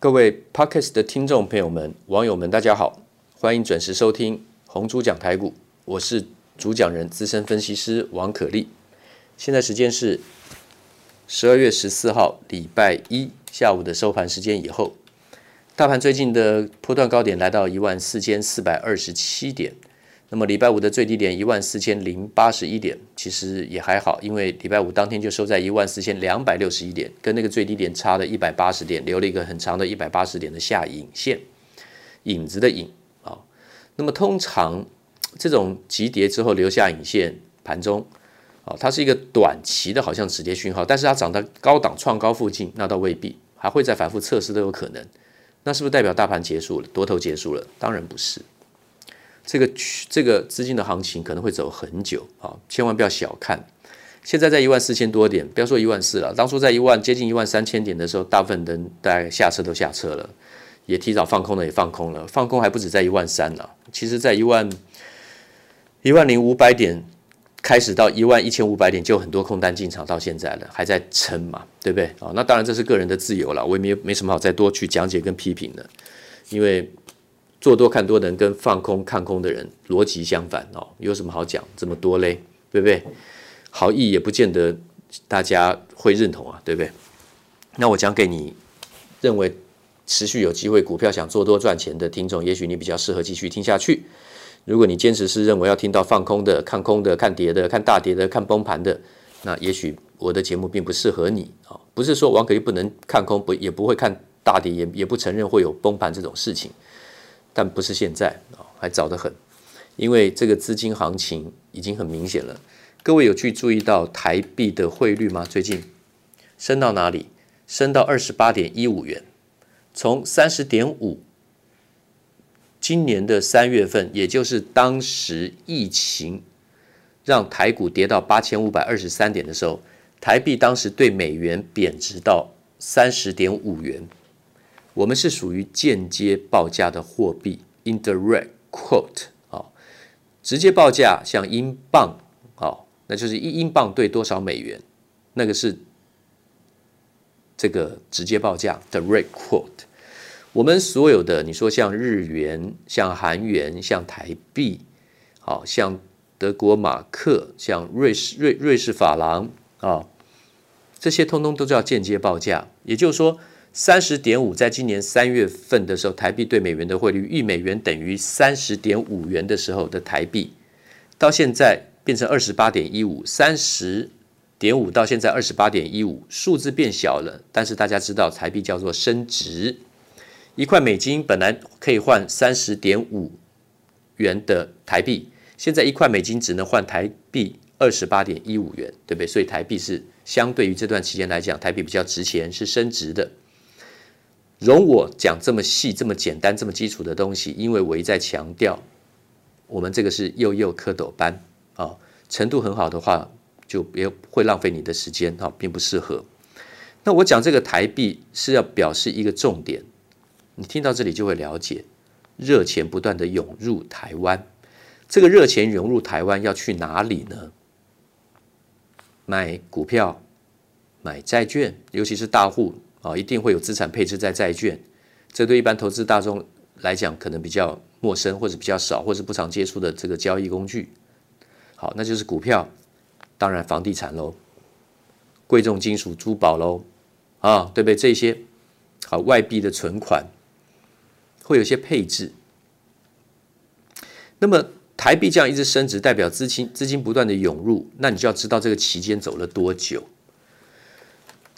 各位 Podcast 的听众朋友们、网友们，大家好，欢迎准时收听红猪讲台股，我是主讲人资深分析师王可立。现在时间是十二月十四号礼拜一下午的收盘时间以后，大盘最近的波段高点来到一万四千四百二十七点。那么礼拜五的最低点一万四千零八十一点，其实也还好，因为礼拜五当天就收在一万四千两百六十一点，跟那个最低点差了一百八十点，留了一个很长的一百八十点的下影线，影子的影啊。那么通常这种急跌之后留下影线，盘中啊，它是一个短期的，好像止跌讯号，但是它涨到高档创高附近，那倒未必，还会再反复测试都有可能。那是不是代表大盘结束了，多头结束了？当然不是。这个这个资金的行情可能会走很久啊，千万不要小看。现在在一万四千多点，不要说一万四了，当初在一万接近一万三千点的时候，大部分人大概下车都下车了，也提早放空的也放空了，放空还不止在一万三呢，其实在一万一万零五百点开始到一万一千五百点就很多空单进场，到现在了还在撑嘛，对不对？啊，那当然这是个人的自由了，我也没没什么好再多去讲解跟批评的，因为。做多看多的人跟放空看空的人逻辑相反哦，有什么好讲这么多嘞？对不对？好意也不见得大家会认同啊，对不对？那我讲给你认为持续有机会股票想做多赚钱的听众，也许你比较适合继续听下去。如果你坚持是认为要听到放空的、看空的、看跌的、看大跌的、看崩盘的，那也许我的节目并不适合你啊。不是说王可立不能看空，不也不会看大跌，也也不承认会有崩盘这种事情。但不是现在啊，还早得很，因为这个资金行情已经很明显了。各位有去注意到台币的汇率吗？最近升到哪里？升到二十八点一五元，从三十点五，今年的三月份，也就是当时疫情让台股跌到八千五百二十三点的时候，台币当时对美元贬值到三十点五元。我们是属于间接报价的货币，indirect quote 啊，直接报价像英镑啊，那就是一英镑兑多少美元，那个是这个直接报价 direct quote。我们所有的你说像日元、像韩元、像台币，好像德国马克、像瑞士瑞瑞士法郎啊，这些通通都叫间接报价，也就是说。三十点五，在今年三月份的时候，台币对美元的汇率，一美元等于三十点五元的时候的台币，到现在变成二十八点一五，三十点五到现在二十八点一五，数字变小了，但是大家知道台币叫做升值，一块美金本来可以换三十点五元的台币，现在一块美金只能换台币二十八点一五元，对不对？所以台币是相对于这段期间来讲，台币比较值钱，是升值的。容我讲这么细、这么简单、这么基础的东西，因为我一再强调，我们这个是幼幼蝌蚪班啊，程度很好的话，就别会浪费你的时间啊，并不适合。那我讲这个台币是要表示一个重点，你听到这里就会了解，热钱不断的涌入台湾，这个热钱涌入台湾要去哪里呢？买股票、买债券，尤其是大户。啊，一定会有资产配置在债券，这对一般投资大众来讲可能比较陌生，或者比较少，或者不常接触的这个交易工具。好，那就是股票，当然房地产喽，贵重金属、珠宝喽，啊，对不对？这些好，外币的存款会有些配置。那么台币这样一直升值，代表资金资金不断的涌入，那你就要知道这个期间走了多久。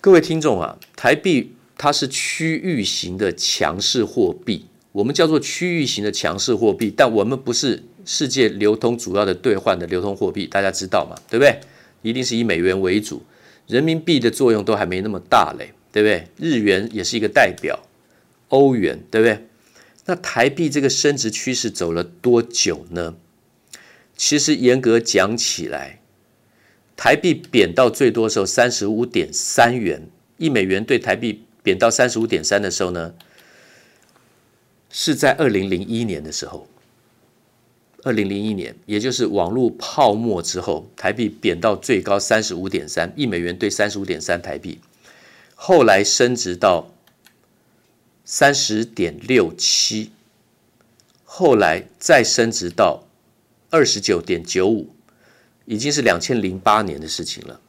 各位听众啊，台币它是区域型的强势货币，我们叫做区域型的强势货币，但我们不是世界流通主要的兑换的流通货币，大家知道吗？对不对？一定是以美元为主，人民币的作用都还没那么大嘞，对不对？日元也是一个代表，欧元对不对？那台币这个升值趋势走了多久呢？其实严格讲起来。台币贬到最多的时候三十五点三元，一美元对台币贬到三十五点三的时候呢，是在二零零一年的时候。二零零一年，也就是网络泡沫之后，台币贬到最高三十五点三，一美元兑三十五点三台币，后来升值到三十点六七，后来再升值到二十九点九五，已经是两千零八年的事情了。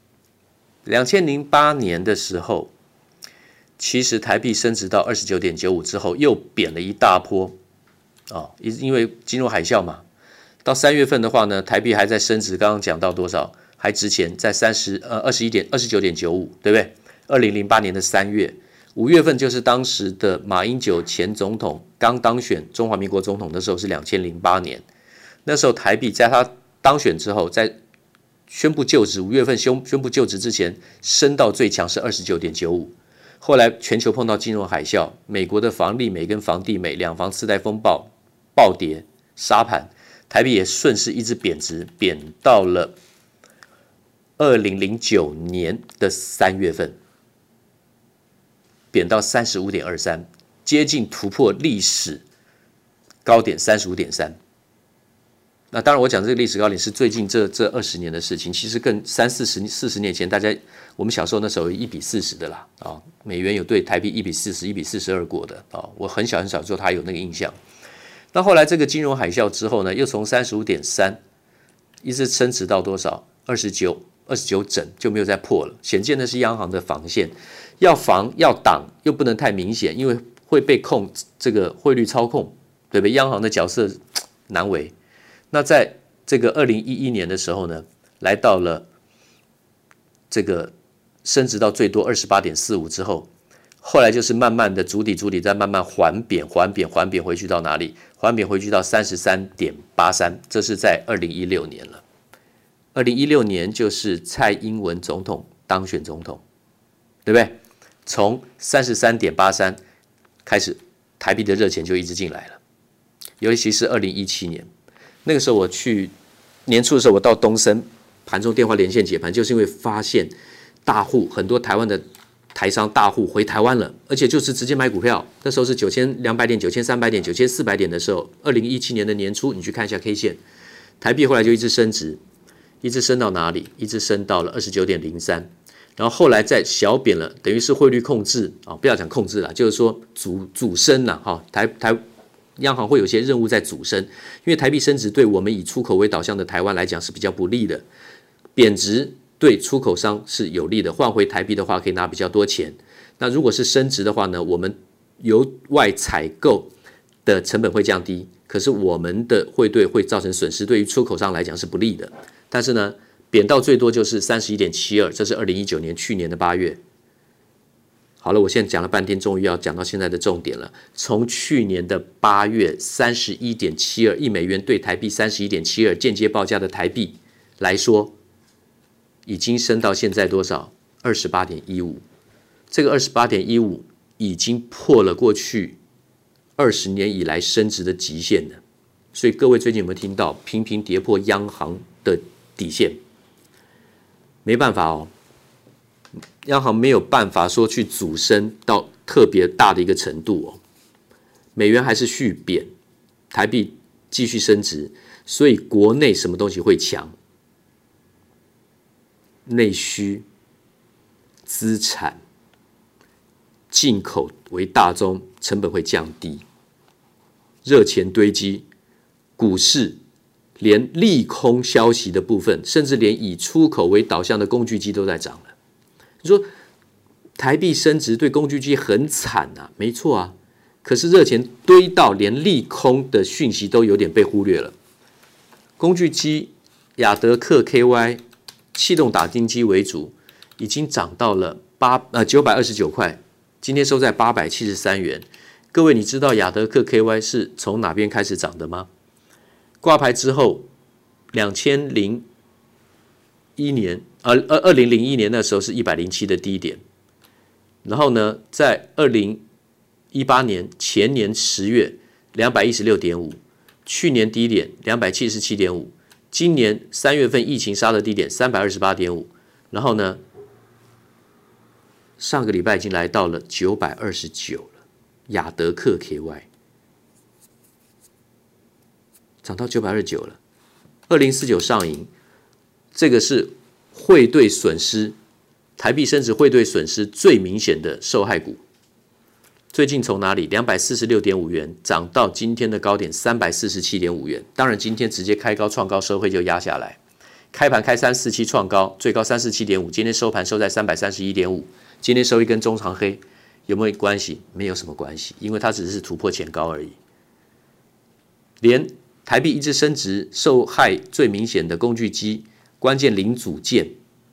两千零八年的时候，其实台币升值到二十九点九五之后，又贬了一大波啊，因因为金融海啸嘛。到三月份的话呢，台币还在升值，刚刚讲到多少？还值钱，在三十呃二十一点二十九点九五，对不对？二零零八年的三月，五月份就是当时的马英九前总统刚当选中华民国总统的时候，是两千零八年。那时候台币在他当选之后，在宣布就职五月份宣宣布就职之前，升到最强是二十九点九五。后来全球碰到金融海啸，美国的房利美跟房地美两房次贷风暴暴跌杀盘，台币也顺势一直贬值，贬到了。二零零九年的三月份，贬到三十五点二三，接近突破历史高点三十五点三。那当然，我讲这个历史高点是最近这这二十年的事情。其实更三四十四十年前，大家我们小时候那时候一比四十的啦啊，美元有对台币一比四十、一比四十二过的啊。我很小很小时候，他有那个印象。那后来这个金融海啸之后呢，又从三十五点三一直升值到多少？二十九。二十九整就没有再破了，显见的是央行的防线，要防要挡又不能太明显，因为会被控这个汇率操控，对不对？央行的角色难为。那在这个二零一一年的时候呢，来到了这个升值到最多二十八点四五之后，后来就是慢慢的筑底筑底，再慢慢缓贬缓贬缓贬回去到哪里？缓贬回去到三十三点八三，这是在二零一六年了。二零一六年就是蔡英文总统当选总统，对不对？从三十三点八三开始，台币的热钱就一直进来了。尤其是二零一七年，那个时候我去年初的时候，我到东森盘中电话连线解盘，就是因为发现大户很多台湾的台商大户回台湾了，而且就是直接买股票。那时候是九千两百点、九千三百点、九千四百点的时候，二零一七年的年初，你去看一下 K 线，台币后来就一直升值。一直升到哪里？一直升到了二十九点零三，然后后来再小贬了，等于是汇率控制啊，不要讲控制了，就是说主主升了哈。台台央行会有些任务在阻升，因为台币升值对我们以出口为导向的台湾来讲是比较不利的，贬值对出口商是有利的，换回台币的话可以拿比较多钱。那如果是升值的话呢，我们由外采购的成本会降低，可是我们的汇兑会造成损失，对于出口商来讲是不利的。但是呢，贬到最多就是三十一点七二，这是二零一九年去年的八月。好了，我现在讲了半天，终于要讲到现在的重点了。从去年的八月三十一点七二，一美元对台币三十一点七二，间接报价的台币来说，已经升到现在多少？二十八点一五。这个二十八点一五已经破了过去二十年以来升值的极限了。所以各位最近有没有听到频频跌破央行的底线，没办法哦，央行没有办法说去阻升到特别大的一个程度哦，美元还是续贬，台币继续升值，所以国内什么东西会强？内需、资产、进口为大宗，成本会降低，热钱堆积，股市。连利空消息的部分，甚至连以出口为导向的工具机都在涨了。你说台币升值对工具机很惨啊，没错啊。可是热钱堆到连利空的讯息都有点被忽略了。工具机亚德克 KY 气动打钉机为主，已经涨到了八呃九百二十九块，今天收在八百七十三元。各位，你知道亚德克 KY 是从哪边开始涨的吗？挂牌之后，两千零一年，呃，二二零零一年那时候是一百零七的低点，然后呢，在二零一八年前年十月两百一十六点五，去年低点两百七十七点五，今年三月份疫情杀的低点三百二十八点五，然后呢，上个礼拜已经来到了九百二十九了，亚德克 KY。涨到九百二十九了，二零四九上影，这个是汇兑损失，台币升值汇兑损失最明显的受害股。最近从哪里两百四十六点五元涨到今天的高点三百四十七点五元，当然今天直接开高创高，收黑就压下来。开盘开三四七创高，最高三四七点五，今天收盘收在三百三十一点五，今天收一根中长黑，有没有关系？没有什么关系，因为它只是突破前高而已。连台币一直升值，受害最明显的工具机、关键零组件、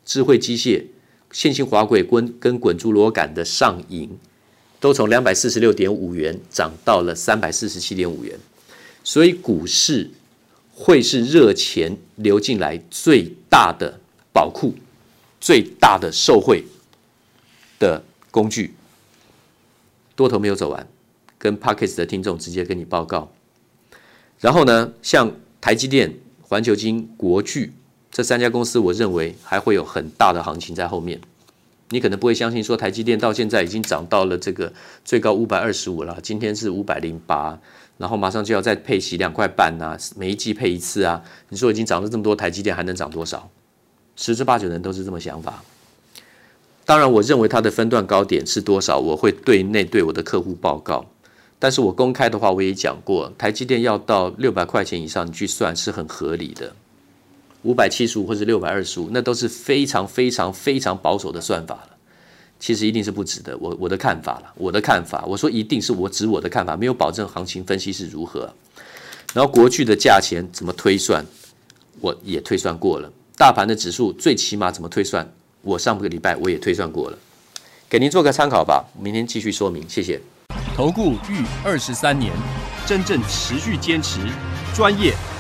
智慧机械、线性滑轨跟跟滚珠螺杆的上影。都从两百四十六点五元涨到了三百四十七点五元，所以股市会是热钱流进来最大的宝库、最大的受惠的工具。多头没有走完，跟 Podcast 的听众直接跟你报告。然后呢，像台积电、环球金、国巨这三家公司，我认为还会有很大的行情在后面。你可能不会相信，说台积电到现在已经涨到了这个最高五百二十五了，今天是五百零八，然后马上就要再配息两块半啊，每一季配一次啊。你说已经涨了这么多，台积电还能涨多少？十之八九人都是这么想法。当然，我认为它的分段高点是多少，我会对内对我的客户报告。但是我公开的话，我也讲过，台积电要到六百块钱以上，你去算是很合理的。五百七十五或者六百二十五，那都是非常非常非常保守的算法了。其实一定是不值得。我我的看法了，我的看法，我说一定是我指我的看法，没有保证行情分析是如何。然后国巨的价钱怎么推算，我也推算过了。大盘的指数最起码怎么推算，我上个礼拜我也推算过了，给您做个参考吧。明天继续说明，谢谢。投顾逾二十三年，真正持续坚持专业。